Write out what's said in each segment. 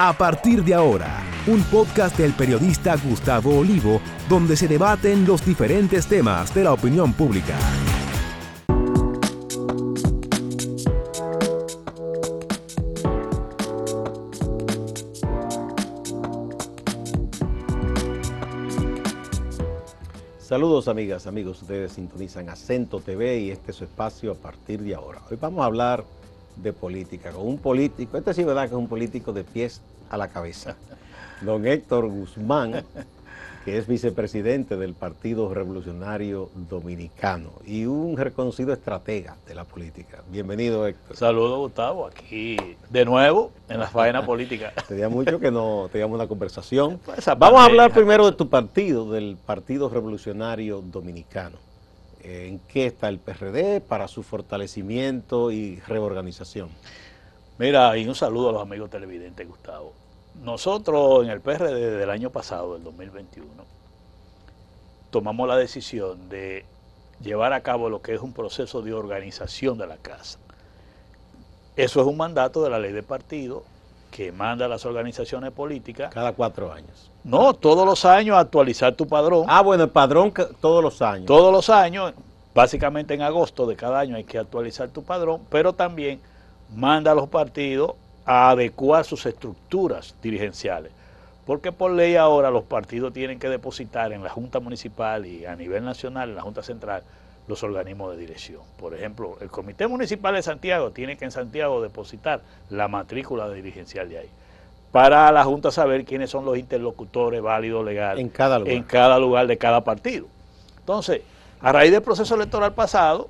A partir de ahora, un podcast del periodista Gustavo Olivo, donde se debaten los diferentes temas de la opinión pública. Saludos amigas, amigos, ustedes sintonizan Acento TV y este es su espacio a partir de ahora. Hoy vamos a hablar de política con un político, este sí verdad que es un político de pies a la cabeza, don Héctor Guzmán, que es vicepresidente del Partido Revolucionario Dominicano y un reconocido estratega de la política. Bienvenido Héctor. Saludos Gustavo, aquí de nuevo en la faena política. Tenía mucho que no teníamos una conversación. Pues Vamos a hablar primero de tu partido, del Partido Revolucionario Dominicano. ¿En qué está el PRD para su fortalecimiento y reorganización? Mira, y un saludo a los amigos televidentes, Gustavo. Nosotros en el PRD del año pasado, del 2021, tomamos la decisión de llevar a cabo lo que es un proceso de organización de la casa. Eso es un mandato de la ley de partido que manda a las organizaciones políticas. Cada cuatro años. No, todos los años actualizar tu padrón. Ah, bueno, el padrón todos los años. Todos los años, básicamente en agosto de cada año hay que actualizar tu padrón, pero también manda a los partidos a adecuar sus estructuras dirigenciales. Porque por ley ahora los partidos tienen que depositar en la Junta Municipal y a nivel nacional, en la Junta Central, los organismos de dirección. Por ejemplo, el Comité Municipal de Santiago tiene que en Santiago depositar la matrícula dirigencial de ahí. Para la Junta saber quiénes son los interlocutores válidos legales en cada lugar, en cada lugar de cada partido. Entonces, a raíz del proceso electoral pasado,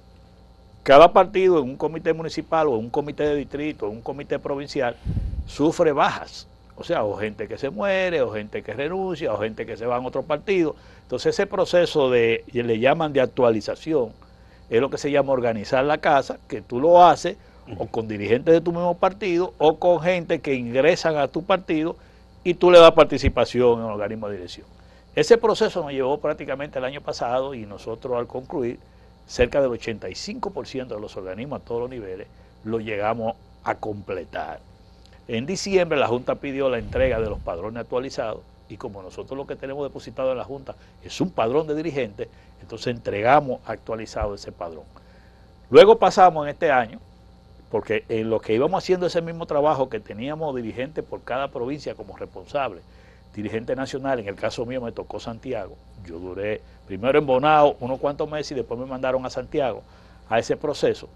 cada partido en un comité municipal o en un comité de distrito o un comité provincial sufre bajas. O sea, o gente que se muere, o gente que renuncia, o gente que se va a otro partido. Entonces ese proceso de, le llaman de actualización, es lo que se llama organizar la casa, que tú lo haces o con dirigentes de tu mismo partido o con gente que ingresan a tu partido y tú le das participación en el organismo de dirección. Ese proceso nos llevó prácticamente el año pasado y nosotros al concluir cerca del 85% de los organismos a todos los niveles lo llegamos a completar. En diciembre la Junta pidió la entrega de los padrones actualizados y como nosotros lo que tenemos depositado en la Junta es un padrón de dirigentes, entonces entregamos actualizado ese padrón. Luego pasamos en este año, porque en lo que íbamos haciendo ese mismo trabajo que teníamos dirigentes por cada provincia como responsable, dirigente nacional, en el caso mío me tocó Santiago, yo duré primero en Bonao unos cuantos meses y después me mandaron a Santiago a ese proceso.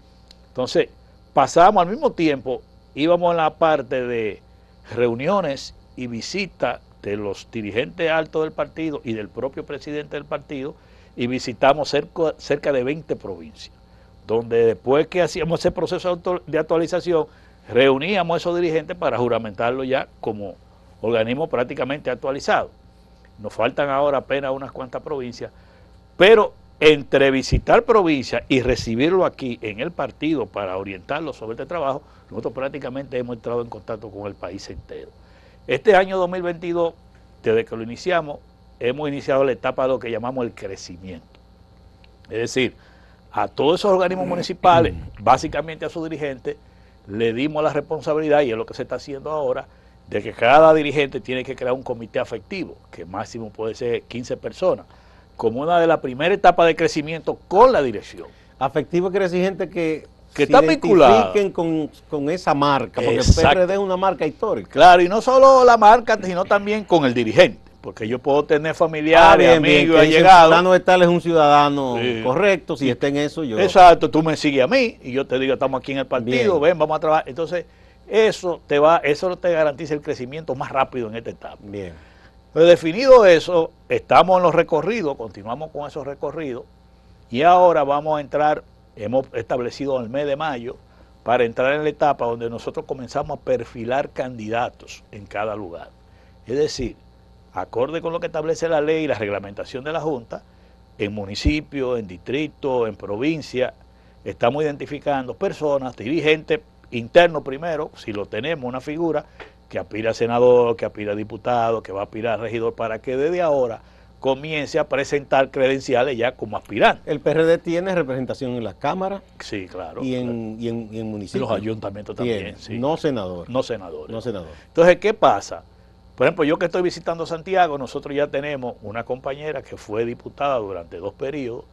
Entonces, pasamos al mismo tiempo, íbamos en la parte de reuniones y visitas de los dirigentes altos del partido y del propio presidente del partido y visitamos cerca, cerca de 20 provincias, donde después que hacíamos ese proceso de actualización, reuníamos a esos dirigentes para juramentarlo ya como organismo prácticamente actualizado. Nos faltan ahora apenas unas cuantas provincias, pero entre visitar provincias y recibirlo aquí en el partido para orientarlo sobre este trabajo, nosotros prácticamente hemos entrado en contacto con el país entero. Este año 2022, desde que lo iniciamos, hemos iniciado la etapa de lo que llamamos el crecimiento. Es decir, a todos esos organismos municipales, básicamente a sus dirigentes, le dimos la responsabilidad, y es lo que se está haciendo ahora, de que cada dirigente tiene que crear un comité afectivo, que máximo puede ser 15 personas, como una de las primeras etapas de crecimiento con la dirección. Afectivo quiere decir gente que, que está vinculada con, con, esa marca, porque el PRD es una marca histórica. Claro, y no solo la marca, sino también con el dirigente. Porque yo puedo tener familiares, ah, amigos, allegados. Ciudadano tal es un ciudadano correcto, si está en eso yo. Exacto, tú me sigues a mí y yo te digo, estamos aquí en el partido, ven, vamos a trabajar. Entonces, eso te va, eso te garantiza el crecimiento más rápido en esta etapa. Bien. Definido eso, estamos en los recorridos, continuamos con esos recorridos y ahora vamos a entrar, hemos establecido el mes de mayo para entrar en la etapa donde nosotros comenzamos a perfilar candidatos en cada lugar. Es decir, acorde con lo que establece la ley y la reglamentación de la Junta, en municipio, en distrito, en provincia, estamos identificando personas, dirigentes internos primero, si lo tenemos, una figura que aspira a senador, que aspira a diputado, que va a aspirar a regidor, para que desde ahora comience a presentar credenciales ya como aspirante. El PRD tiene representación en la Cámara. Sí, claro. Y en, y en, y en municipios. Los ayuntamientos también. Sí. No senador. No senadores. No senador. Entonces, ¿qué pasa? Por ejemplo, yo que estoy visitando Santiago, nosotros ya tenemos una compañera que fue diputada durante dos periodos,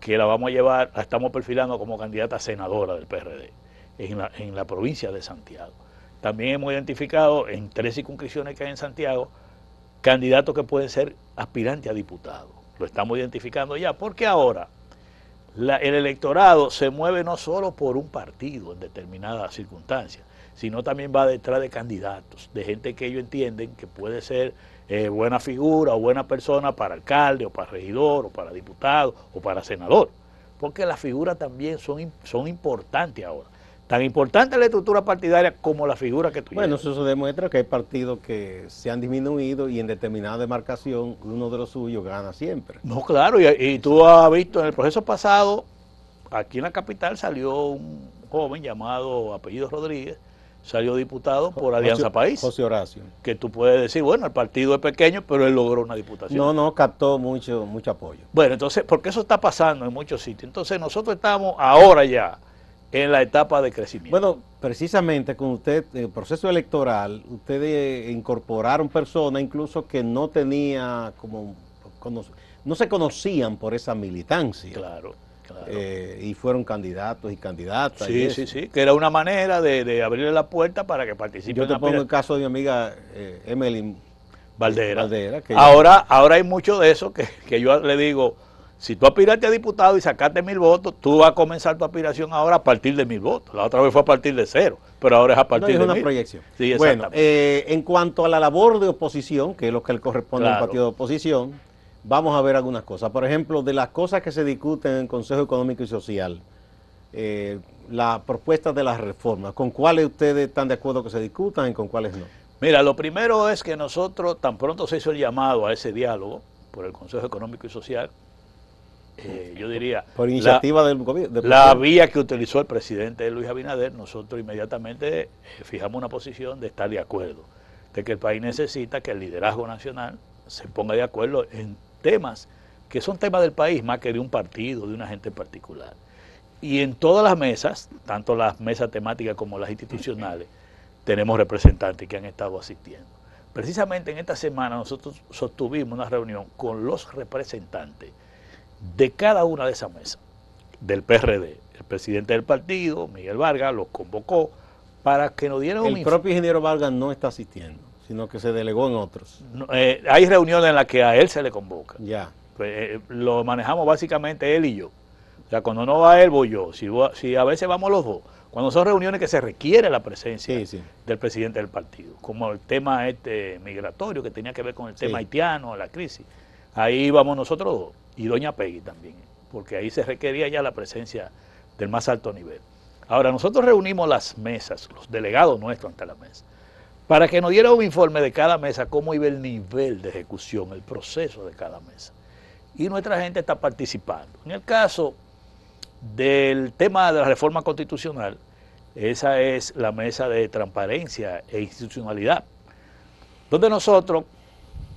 que la vamos a llevar, la estamos perfilando como candidata senadora del PRD en la, en la provincia de Santiago. También hemos identificado en tres circunscripciones que hay en Santiago candidatos que pueden ser aspirantes a diputados. Lo estamos identificando ya, porque ahora el electorado se mueve no solo por un partido en determinadas circunstancias, sino también va detrás de candidatos, de gente que ellos entienden que puede ser eh, buena figura o buena persona para alcalde o para regidor o para diputado o para senador, porque las figuras también son, son importantes ahora. Tan importante la estructura partidaria como la figura que tú Bueno, eso demuestra que hay partidos que se han disminuido y en determinada demarcación uno de los suyos gana siempre. No, claro, y, y tú has visto en el proceso pasado, aquí en la capital salió un joven llamado Apellido Rodríguez, salió diputado por Alianza José, País. José Horacio. Que tú puedes decir, bueno, el partido es pequeño, pero él logró una diputación. No, no, captó mucho, mucho apoyo. Bueno, entonces, porque eso está pasando en muchos sitios. Entonces, nosotros estamos ahora ya en la etapa de crecimiento. Bueno, precisamente con usted, el proceso electoral, ustedes incorporaron personas incluso que no tenía como, no se conocían por esa militancia. Claro. Claro. Eh, y fueron candidatos y candidatas. Sí, y sí, sí, que era una manera de, de, abrirle la puerta para que participen. Yo te pongo el caso de mi amiga eh, Emily Valdera. Valdera que ahora, ahora hay mucho de eso que, que yo le digo, si tú aspiraste a diputado y sacaste mil votos, tú vas a comenzar tu aspiración ahora a partir de mil votos. La otra vez fue a partir de cero, pero ahora es a partir no, es de una mil. proyección. Sí, bueno, eh, en cuanto a la labor de oposición, que es lo que le corresponde Claro. al partido de oposición, vamos a ver algunas cosas. Por ejemplo, de las cosas que se discuten en el Consejo Económico y Social, eh, la propuesta de las reformas, ¿con cuáles ustedes están de acuerdo que se discutan y con cuáles no? Mira, lo primero es que nosotros, tan pronto se hizo el llamado a ese diálogo por el Consejo Económico y Social, eh, yo diría... Por iniciativa del gobierno. La vía que utilizó el presidente Luis Abinader, nosotros inmediatamente eh, fijamos una posición de estar de acuerdo, de que el país necesita que el liderazgo nacional se ponga de acuerdo en temas que son temas del país más que de un partido, de una gente en particular. Y en todas las mesas, tanto las mesas temáticas como las institucionales, tenemos representantes que han estado asistiendo. Precisamente en esta semana nosotros sostuvimos una reunión con los representantes de cada una de esas mesas, del PRD. El presidente del partido, Miguel Vargas, los convocó para que nos dieran El un propio ingeniero Vargas no está asistiendo, sino que se delegó en otros. No, eh, hay reuniones en las que a él se le convoca. Ya. Pues, eh, lo manejamos básicamente él y yo. O sea, cuando no va él, voy yo. Si, a veces vamos los dos. Cuando son reuniones que se requiere la presencia Sí, sí. del presidente del partido, como el tema este migratorio que tenía que ver con el tema Sí. haitiano, la crisis. Ahí vamos nosotros dos y doña Peggy también, porque ahí se requería ya la presencia del más alto nivel. Ahora, nosotros reunimos las mesas, los delegados nuestros ante la mesa, para que nos diera un informe de cada mesa, cómo iba el nivel de ejecución, el proceso de cada mesa. Y nuestra gente está participando. En el caso del tema de la reforma constitucional, esa es la mesa de transparencia e institucionalidad, donde nosotros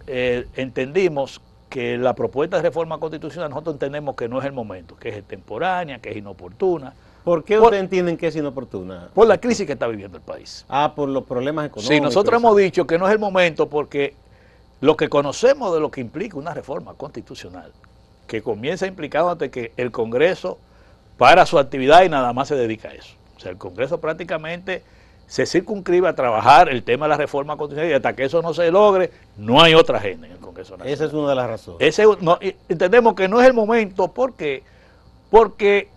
eh, entendimos que la propuesta de reforma constitucional, nosotros entendemos que no es el momento, que es extemporánea, que es inoportuna, ¿Por qué ustedes entienden que es inoportuna? por la crisis que está viviendo el país. Ah, por los problemas económicos. Sí, nosotros hemos dicho que no es el momento porque lo que conocemos de lo que implica una reforma constitucional, que comienza implicándote que el Congreso para su actividad y nada más se dedica a eso. O sea, el Congreso prácticamente se circunscribe a trabajar el tema de la reforma constitucional y hasta que eso no se logre, no hay otra agenda en el Congreso Nacional. Esa es una de las razones. Ese, no, y- entendemos que no es el momento porque, porque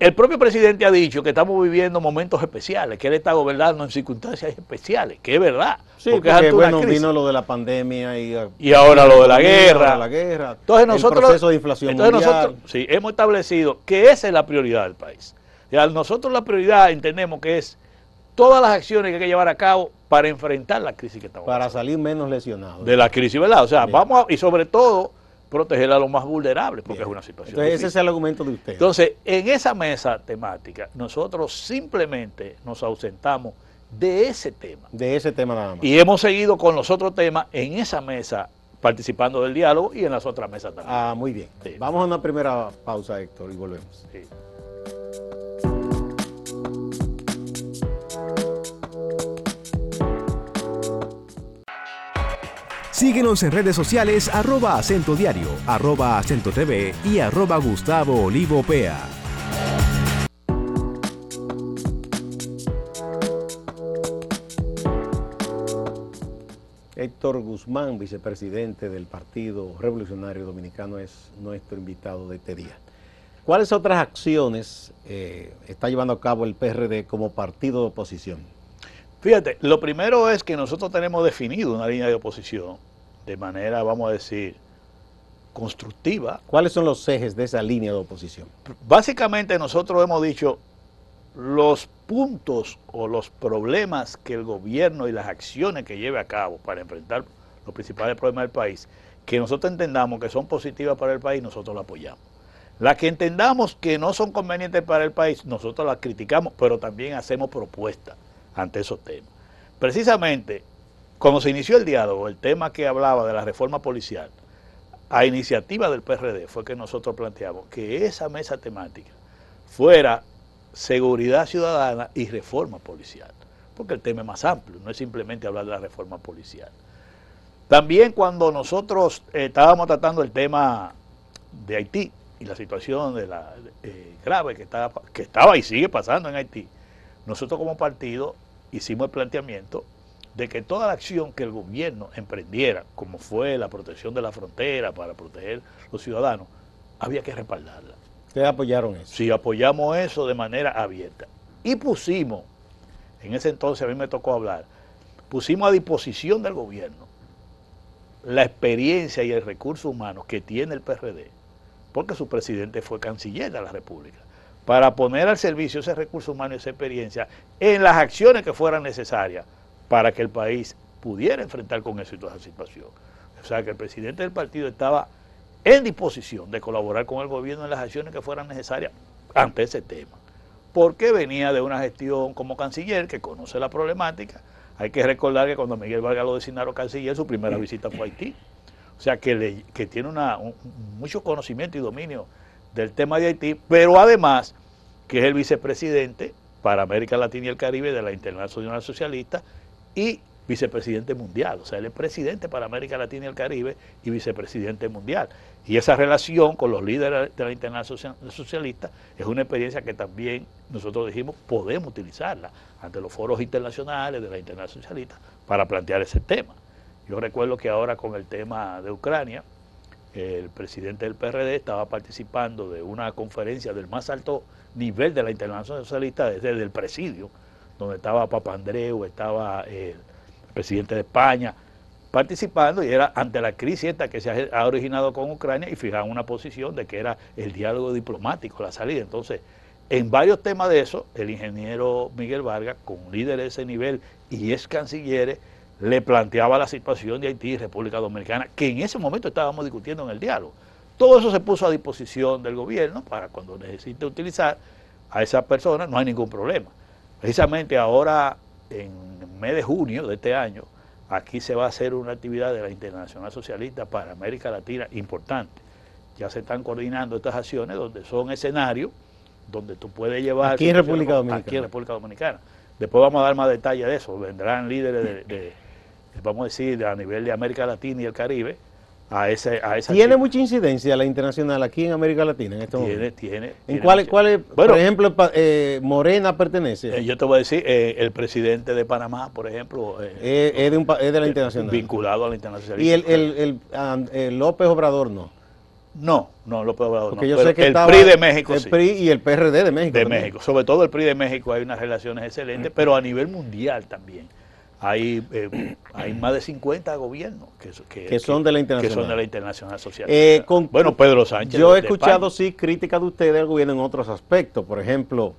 el propio presidente ha dicho que estamos viviendo momentos especiales, que él está gobernando en circunstancias especiales, que es verdad. Sí, porque es bueno, vino lo de la pandemia y, Y ahora lo de la guerra. ahora la guerra. Entonces el nosotros, proceso de inflación entonces mundial. nosotros sí, hemos establecido que esa es la prioridad del país. Ya nosotros la prioridad entendemos que es todas las acciones que hay que llevar a cabo para enfrentar la crisis que estamos Para pasando. salir menos lesionados. de la crisis, ¿verdad? O sea, Bien. vamos a- y sobre todo proteger a los más vulnerables, porque Bien. es una situación. Entonces, ese es el argumento de usted. Entonces, en esa mesa temática, nosotros simplemente nos ausentamos de ese tema. de ese tema nada más. Y hemos seguido con los otros temas en esa mesa, participando del diálogo y en las otras mesas también. Ah, muy bien. Sí. Vamos a una primera pausa, Héctor, y volvemos. Sí. Síguenos en redes sociales arroba acento diario, arroba acento TV y arroba Gustavo Olivo Pea. Héctor Guzmán, vicepresidente del Partido Revolucionario Dominicano, es nuestro invitado de este día. ¿Cuáles otras acciones eh, está llevando a cabo el PRD como partido de oposición? Fíjate, lo primero es que nosotros tenemos definido una línea de oposición de manera, vamos a decir, constructiva. ¿Cuáles son los ejes de esa línea de oposición? Básicamente nosotros hemos dicho los puntos o los problemas que el gobierno y las acciones que lleve a cabo para enfrentar los principales problemas del país, que nosotros entendamos que son positivas para el país, nosotros la apoyamos. Las que entendamos que no son convenientes para el país, nosotros las criticamos, pero también hacemos propuestas ante esos temas. Precisamente, cuando se inició el diálogo, el tema que hablaba de la reforma policial, a iniciativa del PRD fue que nosotros planteamos que esa mesa temática fuera seguridad ciudadana y reforma policial, porque el tema es más amplio, no es simplemente hablar de la reforma policial. También cuando nosotros eh, estábamos tratando el tema de Haití y la situación de la eh, grave que estaba, que estaba y sigue pasando en Haití, nosotros como partido hicimos el planteamiento de que toda la acción que el gobierno emprendiera, como fue la protección de la frontera para proteger los ciudadanos, había que respaldarla. ¿Ustedes apoyaron eso? Si apoyamos eso de manera abierta. Y pusimos, en ese entonces a mí me tocó hablar, pusimos a disposición del gobierno la experiencia y el recurso humano que tiene el PRD, porque su presidente fue canciller de la República, para poner al servicio ese recurso humano y esa experiencia en las acciones que fueran necesarias para que el país pudiera enfrentar con éxito esa situación. O sea que el presidente del partido estaba en disposición de colaborar con el gobierno en las acciones que fueran necesarias ante ese tema. Porque venía de una gestión como canciller que conoce la problemática. Hay que recordar que cuando Miguel Vargas lo designaron canciller, su primera visita fue a Haití. O sea que, le- que tiene una, un- mucho conocimiento y dominio del tema de Haití, pero además que es el vicepresidente para América Latina y el Caribe de la Internacional Socialista y vicepresidente mundial. O sea, él es presidente para América Latina y el Caribe y vicepresidente mundial. Y esa relación con los líderes de la Internacional Socialista es una experiencia que también nosotros dijimos podemos utilizarla ante los foros internacionales de la Internacional Socialista para plantear ese tema. Yo recuerdo que ahora con el tema de Ucrania, el presidente del PRD estaba participando de una conferencia del más alto nivel de la Internacional Socialista desde el presidio, donde estaba Papandreou, estaba el presidente de España, participando y era ante la crisis esta que se ha, originado con Ucrania y fijaban una posición de que era el diálogo diplomático, la salida. Entonces, en varios temas de eso, el ingeniero Miguel Vargas, con líderes de ese nivel y ex cancilleres, le planteaba la situación de Haití y República Dominicana, que en ese momento estábamos discutiendo en el diálogo. Todo eso se puso a disposición del gobierno para cuando necesite utilizar a esas personas, no hay ningún problema. Precisamente ahora, en el mes de junio de este año, aquí se va a hacer una actividad de la Internacional Socialista para América Latina importante. Ya se están coordinando estas acciones donde son escenarios donde tú puedes llevar... Aquí en República Dominicana. Aquí en República Dominicana. Después vamos a dar más detalles de eso. Vendrán líderes de, de- vamos a decir, a nivel de América Latina y el Caribe a, ese, a esa ¿Tiene mucha incidencia la internacional aquí en América Latina en este Tiene, momento? tiene. ¿En tiene cuáles, cuáles, Bueno, por ejemplo, eh, Morena pertenece? eh, yo te voy a decir, eh, el presidente de Panamá, por ejemplo, eh, Eh, es, de un pa- es de la internacional. vinculado a la internacional. Y el, el- el- López Obrador no. No, no, López Obrador Porque no, yo pero sé que el estaba PRI de México el sí. PRI y el PRD de México. de también. México. Sobre todo el PRI de México hay unas relaciones excelentes, pero a nivel mundial también. Hay, eh, hay más de 50 gobiernos que, so- Que son de la Que internacional. son de la internacional social. Eh, con- bueno, Pedro Sánchez. Yo he escuchado, España. sí, críticas de ustedes al gobierno en otros aspectos. Por ejemplo,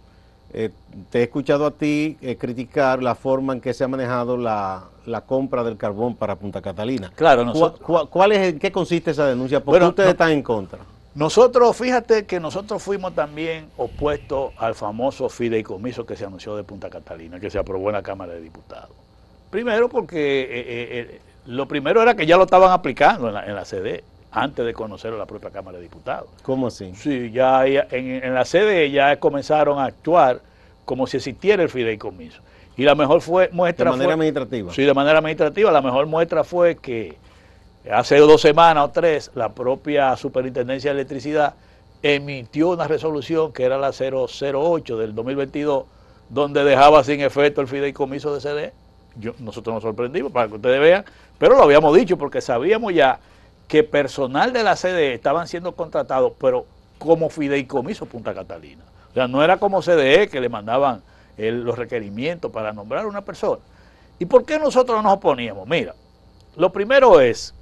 eh, te he escuchado a ti criticar la forma en que se ha manejado la, la compra del carbón para Punta Catalina. Claro, ¿Cuál, nosotros, cuál- cuál es, en qué consiste esa denuncia? ¿Por qué Bueno, ustedes no- están en contra? nosotros, fíjate que nosotros fuimos también opuestos al famoso fideicomiso que se anunció de Punta Catalina, que se aprobó en la Cámara de Diputados. Primero porque eh, eh, eh, lo primero era que ya lo estaban aplicando en la, en la CD, antes de conocerlo la propia Cámara de Diputados. ¿Cómo así? Sí, ya en, en la sede ya comenzaron a actuar como si existiera el fideicomiso. Y la mejor fue, De muestra manera fue, administrativa. Sí, de manera administrativa. La mejor muestra fue que hace dos semanas o tres la propia Superintendencia de Electricidad emitió una resolución que era la 008 del 2022, donde dejaba sin efecto el fideicomiso de CD. Yo, nosotros nos sorprendimos para que ustedes vean, pero lo habíamos dicho porque sabíamos ya que personal de la CDE estaban siendo contratados, pero como fideicomiso Punta Catalina. O sea, no era como CDE que le mandaban los requerimientos para nombrar a una persona. ¿Y por qué nosotros no nos oponíamos? Mira, lo primero es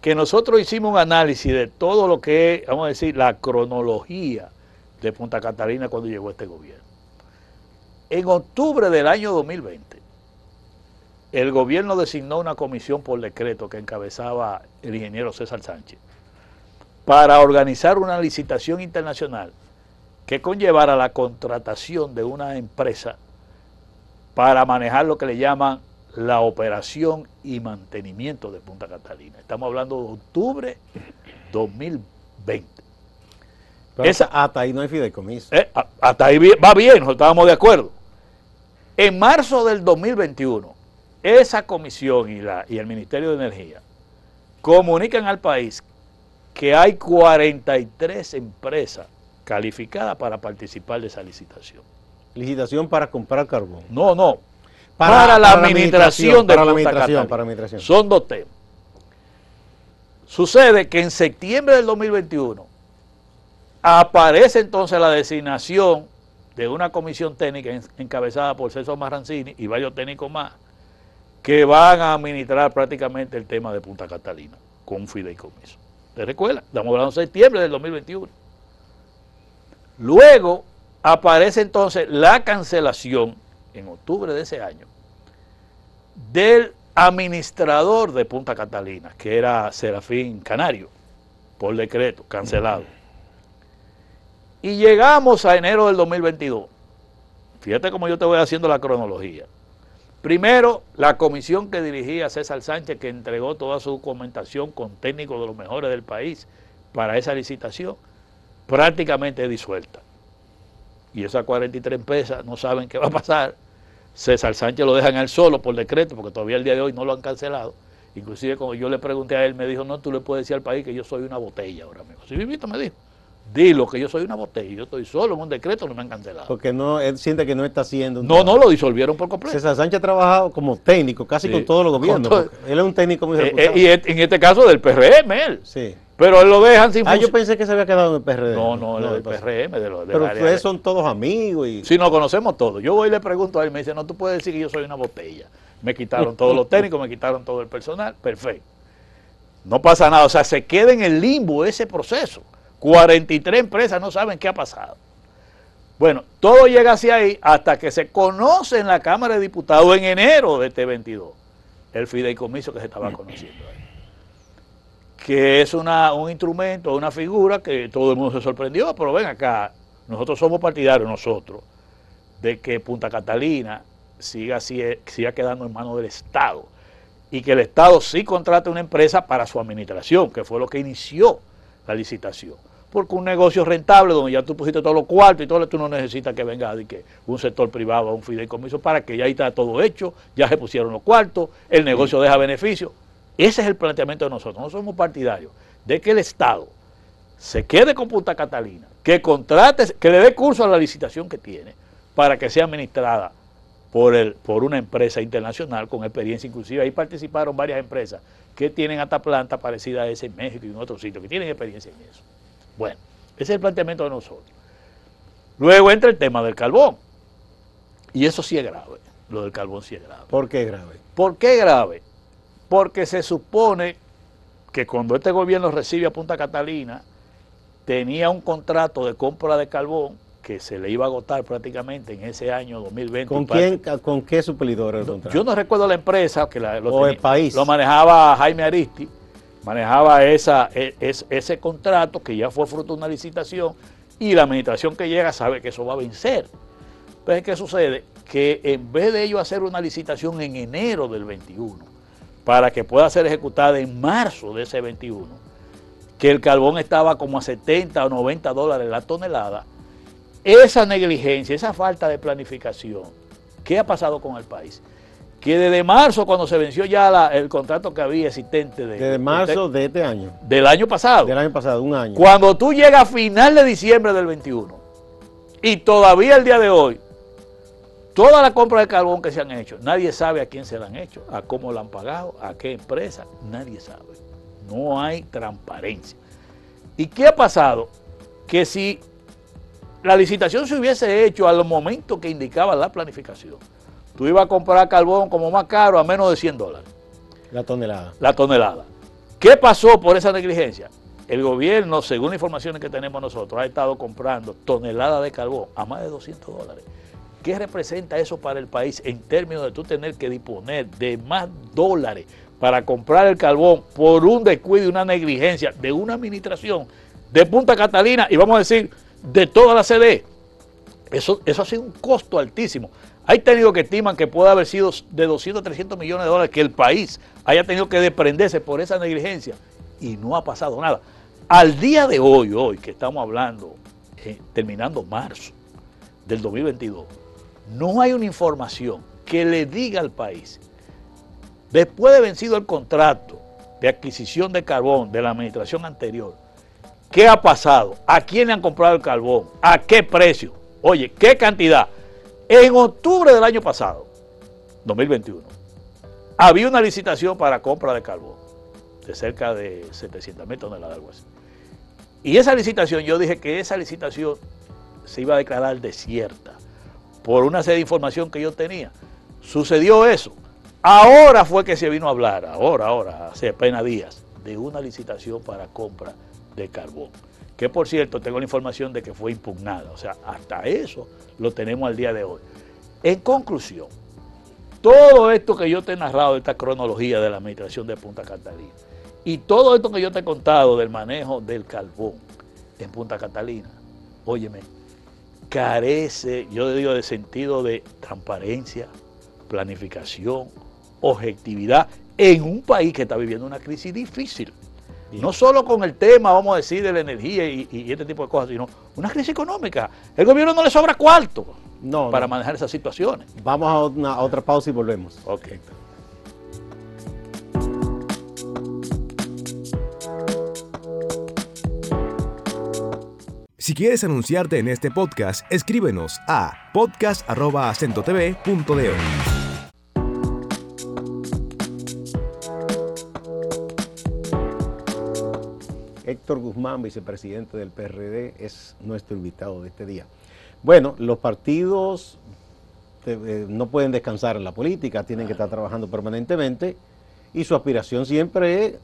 que nosotros hicimos un análisis de todo lo que es, vamos a decir, la cronología de Punta Catalina cuando llegó este gobierno. En octubre del año 2020, el gobierno designó una comisión por decreto que encabezaba el ingeniero César Sánchez para organizar una licitación internacional que conllevara la contratación de una empresa para manejar lo que le llaman la operación y mantenimiento de Punta Catalina. Estamos hablando de octubre 2020. Pero esa- hasta, ahí no hay fideicomiso. Eh, hasta ahí va bien, estábamos de acuerdo. En marzo del 2021, esa comisión y, la, y el Ministerio de Energía comunican al país que hay 43 empresas calificadas para participar de esa licitación. Licitación para comprar carbón. No, no. Para, la administración de para la Punta administración, Catalina. para la administración. Son dos temas. Sucede que en septiembre del 2021 aparece entonces la designación de una comisión técnica en- encabezada por César Marrancini y varios técnicos más que van a administrar prácticamente el tema de Punta Catalina con un fideicomiso. ¿Te recuerdas? Estamos hablando de septiembre del 2021. Luego aparece entonces la cancelación en octubre de ese año del administrador de Punta Catalina, que era Serafín Canario, por decreto, cancelado. Y llegamos a enero del 2022. Fíjate cómo yo te voy haciendo la cronología. Primero, la comisión que dirigía César Sánchez, que entregó toda su documentación con técnicos de los mejores del país para esa licitación, prácticamente disuelta. Y esas 43 empresas no saben qué va a pasar. César Sánchez lo dejan al solo por decreto, porque todavía el día de hoy no lo han cancelado. Inclusive cuando yo le pregunté a él, me dijo, no, tú le puedes decir al país que yo soy una botella ahora mismo. Sí, vivito me dijo, dilo que yo soy una botella, yo estoy solo en un decreto, no me han cancelado. Porque no, él siente que no está haciendo. No, no, lo disolvieron por completo. César Sánchez ha trabajado como técnico, casi Sí, con todos los gobiernos. todo- Él es un técnico muy Eh, eh, reputado. y et- en este caso del PRM, él. sí. Pero él lo dejan sin Ah, yo pensé que se había quedado en el PRD. No, no, es del PRM. De lo, del Pero ustedes de- son todos amigos y... Si nos conocemos todos. Yo voy y le pregunto a él, me dice, no, tú puedes decir que yo soy una botella. Me quitaron todos los técnicos, me quitaron todo el personal, perfecto. No pasa nada, o sea, se queda en el limbo ese proceso. 43 empresas no saben qué ha pasado. Bueno, todo llega hacia ahí hasta que se conoce en la Cámara de Diputados en enero de este 22 el fideicomiso que se estaba conociendo ahí. Que es una, un instrumento, una figura que todo el mundo se sorprendió, pero ven acá, nosotros somos partidarios, nosotros, de que Punta Catalina siga, siga quedando en manos del Estado y que el Estado sí contrate una empresa para su administración, que fue lo que inició la licitación. Porque un negocio rentable, donde ya tú pusiste todos los cuartos y todo, lo- tú no necesitas que venga de que un sector privado a un fideicomiso para que ya ahí está todo hecho, ya se pusieron los cuartos, el negocio deja beneficio. Ese es el planteamiento de nosotros. No somos partidarios de que el Estado se quede con Punta Catalina, que contrate, que le dé curso a la licitación que tiene para que sea administrada por, el, por una empresa internacional con experiencia. Inclusive ahí participaron varias empresas que tienen hasta planta parecida a esa en México y en otros sitios, que tienen experiencia en eso. Bueno, ese es el planteamiento de nosotros. Luego entra el tema del carbón. Y eso sí es grave. Lo del carbón sí es grave. ¿Por qué grave? ¿Por qué grave? Porque se supone que cuando este gobierno recibe a Punta Catalina, tenía un contrato de compra de carbón que se le iba a agotar prácticamente en ese año 2020. ¿Con, quién, ¿con qué suplidor el contrato? Yo no recuerdo la empresa que la, lo, o el país. lo manejaba Jaime Aristi, manejaba esa, e, ese contrato que ya fue fruto de una licitación y la administración que llega sabe que eso va a vencer. Entonces, ¿qué sucede? Que en vez de ellos hacer una licitación en enero del 21, para que pueda ser ejecutada en marzo de ese 21, que el carbón estaba como a 70 o 90 dólares la tonelada, esa negligencia, esa falta de planificación, ¿qué ha pasado con el país? Que desde marzo, cuando se venció ya el contrato que había existente de... Desde marzo de, este año. Del año pasado. Del año pasado, un año. Cuando tú llegas a final de diciembre del 21 y todavía el día de hoy, toda la compra de carbón que se han hecho, nadie sabe a quién se la han hecho, a cómo la han pagado, a qué empresa, nadie sabe. No hay transparencia. ¿Y qué ha pasado? Que si la licitación se hubiese hecho al momento que indicaba la planificación, tú ibas a comprar carbón como más caro a menos de 100 dólares. La tonelada. La tonelada. ¿Qué pasó por esa negligencia? El gobierno, según las informaciones que tenemos nosotros, ha estado comprando toneladas de carbón a más de 200 dólares. ¿Qué representa eso para el país en términos de tú tener que disponer de más dólares para comprar el carbón por un descuido y una negligencia de una administración de Punta Catalina y vamos a decir de toda la CD. Eso, eso ha sido un costo altísimo. Hay tenido que estiman que puede haber sido de 200 a 300 millones de dólares que el país haya tenido que desprenderse por esa negligencia y no ha pasado nada. Al día de hoy, hoy que estamos hablando, eh, terminando marzo del 2022, no hay una información que le diga al país, después de vencido el contrato de adquisición de carbón de la administración anterior, ¿Qué ha pasado? ¿A quién le han comprado el carbón? ¿A qué precio? Oye, ¿qué cantidad? En octubre del año pasado, 2021, había una licitación para compra de carbón de cerca de 700 mil toneladas, algo así. Y esa licitación, yo dije que esa licitación se iba a declarar desierta por una serie de información que yo tenía. Sucedió eso. Ahora fue que se vino a hablar, ahora, ahora, hace apenas días, de una licitación para compra de carbón. Que por cierto, tengo la información de que fue impugnada. O sea, hasta eso lo tenemos al día de hoy. En conclusión, todo esto que yo te he narrado esta cronología de la administración de Punta Catalina y todo esto que yo te he contado del manejo del carbón en Punta Catalina, óyeme, carece, yo digo, de sentido de transparencia, planificación, objetividad en un país que está viviendo una crisis difícil. No solo con el tema, vamos a decir, de la energía y, este tipo de cosas, sino una crisis económica. El gobierno no le sobra cuarto para manejar esas situaciones. Vamos a, una, otra pausa y volvemos. Ok. Si quieres anunciarte en este podcast, escríbenos a podcast.acentotv.de. Héctor Guzmán, vicepresidente del PRD, es nuestro invitado de este día. Bueno, los partidos eh, no pueden descansar en la política, tienen que estar trabajando permanentemente y su aspiración siempre es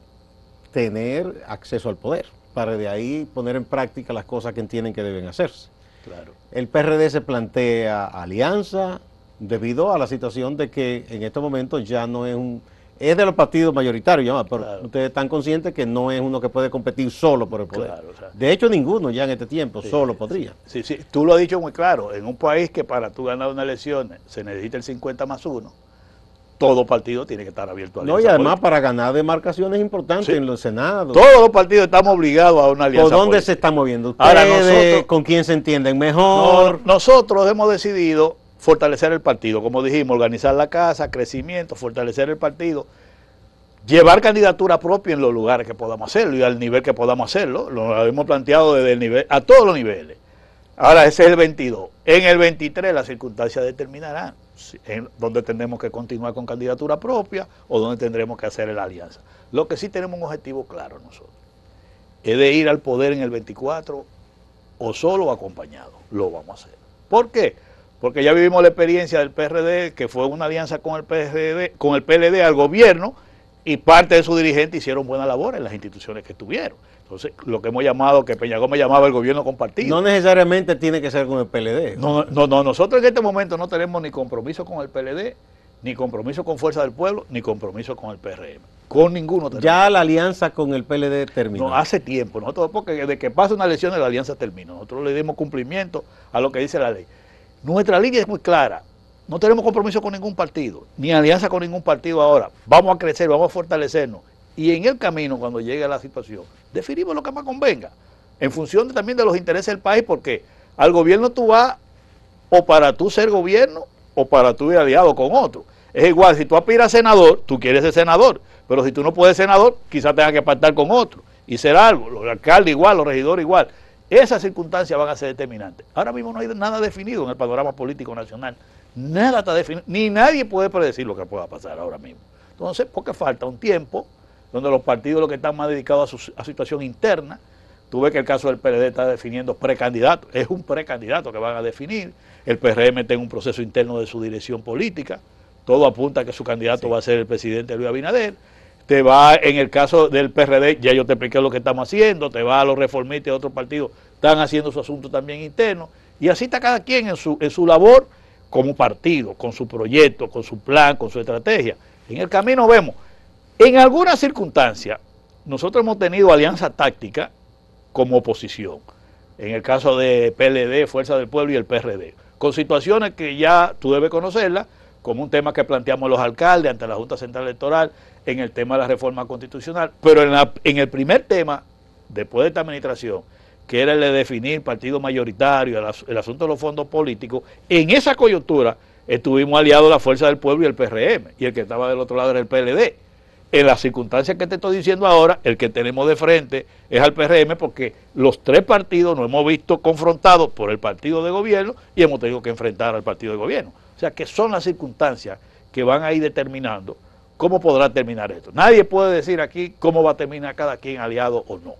tener acceso al poder, para de ahí poner en práctica las cosas que entienden que deben hacerse. Claro. El PRD se plantea alianza debido a la situación de que en estos momentos ya no es un es de los partidos mayoritarios, pero ustedes están conscientes que no es uno que puede competir solo por el poder. de hecho, ninguno ya en este tiempo solo podría. Sí, sí, tú lo has dicho muy claro. En un país que para tú ganar una elección se necesita el 50 más uno, todo partido tiene que estar abierto a No, y además para ganar demarcaciones importantes en los senados. Todos los partidos estamos obligados a una alianza. ¿Por dónde se están moviendo ustedes? Ahora nosotros, ¿Con quién se entienden mejor? nosotros hemos decidido fortalecer el partido, como dijimos, organizar la casa, crecimiento, fortalecer el partido, llevar candidatura propia en los lugares que podamos hacerlo y al nivel que podamos hacerlo. Lo hemos planteado desde el nivel, a todos los niveles. Ahora ese es el 22. En el 23 las circunstancias determinarán en dónde tendremos que continuar con candidatura propia o dónde tendremos que hacer la alianza. Lo que sí tenemos un objetivo claro nosotros, es de ir al poder en el 24 o solo acompañado. Lo vamos a hacer. ¿Por qué? Porque ya vivimos la experiencia del PRD, que fue una alianza con el PRD, con el PLD al gobierno, y parte de sus dirigentes hicieron buena labor en las instituciones que estuvieron. Entonces, lo que hemos llamado, que Peña Gómez llamaba el gobierno compartido. No necesariamente tiene que ser con el PLD. No, no, no, nosotros en este momento no tenemos ni compromiso con el PLD, ni compromiso con Fuerza del Pueblo, ni compromiso con el PRM. Con ninguno tenemos. Ya la alianza con el PLD terminó. No, hace tiempo. Nosotros, porque desde que pasa una elección, la alianza terminó. Nosotros le dimos cumplimiento a lo que dice la ley. Nuestra línea es muy clara. No tenemos compromiso con ningún partido, ni alianza con ningún partido ahora. Vamos a crecer, vamos a fortalecernos. Y en el camino, cuando llegue la situación, definimos lo que más convenga. En función también de los intereses del país, porque al gobierno tú vas o para tú ser gobierno o para tú ir aliado con otro. Es igual, si tú aspiras a senador, tú quieres ser senador, pero si tú no puedes ser senador, quizás tengas que pactar con otro y ser algo, los alcaldes igual, los regidores igual. Esas circunstancias van a ser determinantes. Ahora mismo no hay nada definido en el panorama político nacional. Nada está definido, ni nadie puede predecir lo que pueda pasar ahora mismo. Entonces, porque falta un tiempo donde los partidos lo que están más dedicados a su a situación interna, Tú ves que el caso del PLD está definiendo precandidatos, es un precandidato que van a definir. El PRM está en un proceso interno de su dirección política. Todo apunta a que su candidato va a ser el presidente Luis Abinader. Te va, en el caso del PRD, ya yo te expliqué lo que estamos haciendo, te va a los reformistas de otros partidos, están haciendo su asunto también interno. Y así está cada quien en su, en su labor como partido, con su proyecto, con su plan, con su estrategia. En el camino vemos, en algunas circunstancias, nosotros hemos tenido alianza táctica como oposición. En el caso de PLD, Fuerza del Pueblo y el PRD. Con situaciones que ya tú debes conocerlas, como un tema que planteamos los alcaldes ante la Junta Central Electoral, en el tema de la reforma constitucional. Pero en, la- en el primer tema, después de esta administración, que era el de definir partido mayoritario, el, el asunto de los fondos políticos, en esa coyuntura estuvimos aliados la Fuerza del Pueblo y el PRM, y el que estaba del otro lado era el PLD. En las circunstancias que te estoy diciendo ahora, el que tenemos de frente es al PRM porque los tres partidos nos hemos visto confrontados por el partido de gobierno y hemos tenido que enfrentar al partido de gobierno. O sea que son las circunstancias que van a ir determinando cómo podrá terminar esto. Nadie puede decir aquí cómo va a terminar cada quien aliado o no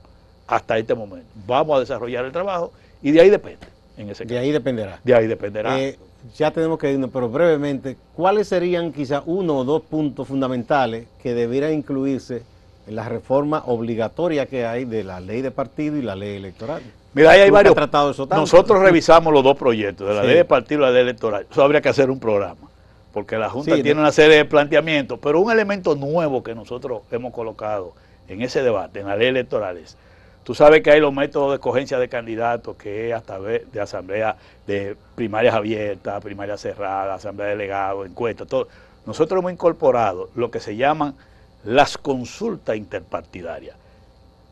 hasta este momento. Vamos a desarrollar el trabajo y de ahí depende. En ese De ahí dependerá. De ahí dependerá. Eh, ya tenemos que irnos, pero brevemente, ¿cuáles serían quizá uno o dos puntos fundamentales que debieran incluirse en la reforma obligatoria que hay de la ley de partido y la ley electoral? Mira, ahí hay varios. eso. Nosotros revisamos los dos proyectos, de la Sí. ley de partido y la ley electoral. Eso habría que hacer un programa, porque la Junta Sí, tiene una serie de planteamientos, pero un elemento nuevo que nosotros hemos colocado en ese debate, en la ley electoral, es, tú sabes que hay los métodos de escogencia de candidatos, que es a través de asamblea, de primarias abiertas, primarias cerradas, asamblea de delegados, encuestas, todo. Nosotros hemos incorporado lo que se llaman las consultas interpartidarias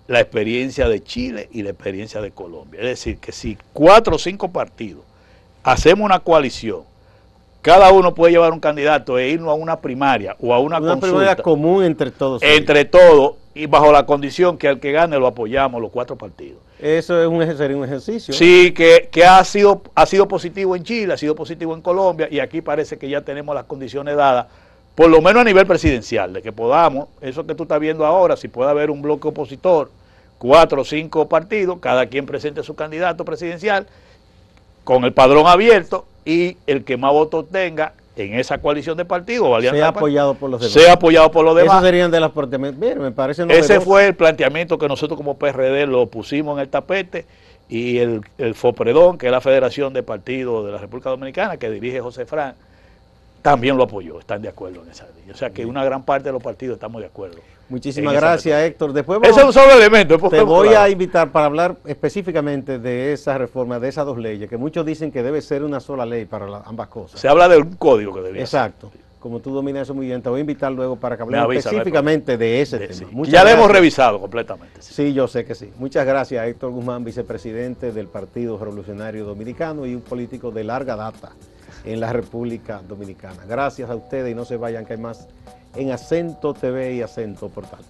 la experiencia de Chile y la experiencia de Colombia. Es decir, que si cuatro o cinco partidos hacemos una coalición, cada uno puede llevar un candidato e irnos a una primaria o a una, Una consulta primera común entre todos. entre todos y bajo la condición que al que gane lo apoyamos los cuatro partidos. Eso es un, sería un ejercicio. Sí, que, que ha, sido, ha sido positivo en Chile, ha sido positivo en Colombia y aquí parece que ya tenemos las condiciones dadas, por lo menos a nivel presidencial, de que podamos, eso que tú estás viendo ahora, si puede haber un bloque opositor, cuatro o cinco partidos, cada quien presente su candidato presidencial con el padrón abierto y el que más votos tenga en esa coalición de partidos sea apoyado por los demás. sea apoyado por los demás. Esos serían de las partes. Bien, me parece Ese fue el planteamiento que nosotros como PRD lo pusimos en el tapete y el, el FOPREDON, que es la Federación de Partidos de la República Dominicana, que dirige José Fran, también lo apoyó, están de acuerdo en esa línea. O sea que una gran parte de los partidos estamos de acuerdo. Muchísimas gracias, Héctor. Después Ese es un vamos- solo elemento. después te voy a invitar para hablar específicamente de esa reforma, de esas dos leyes, que muchos dicen que debe ser una sola ley para la- ambas cosas. Se habla de un código que debía ser. Exacto. Como tú dominas eso muy bien, te voy a invitar luego para que hablemos avisa, específicamente de ese De- tema. sí. Ya lo hemos gracias. revisado completamente. sí. Sí, yo sé que sí. Muchas gracias, Héctor Guzmán, vicepresidente del Partido Revolucionario Dominicano y un político de larga data en la República Dominicana. Gracias a ustedes y no se vayan, que hay más en Acento TV y Acento Portal.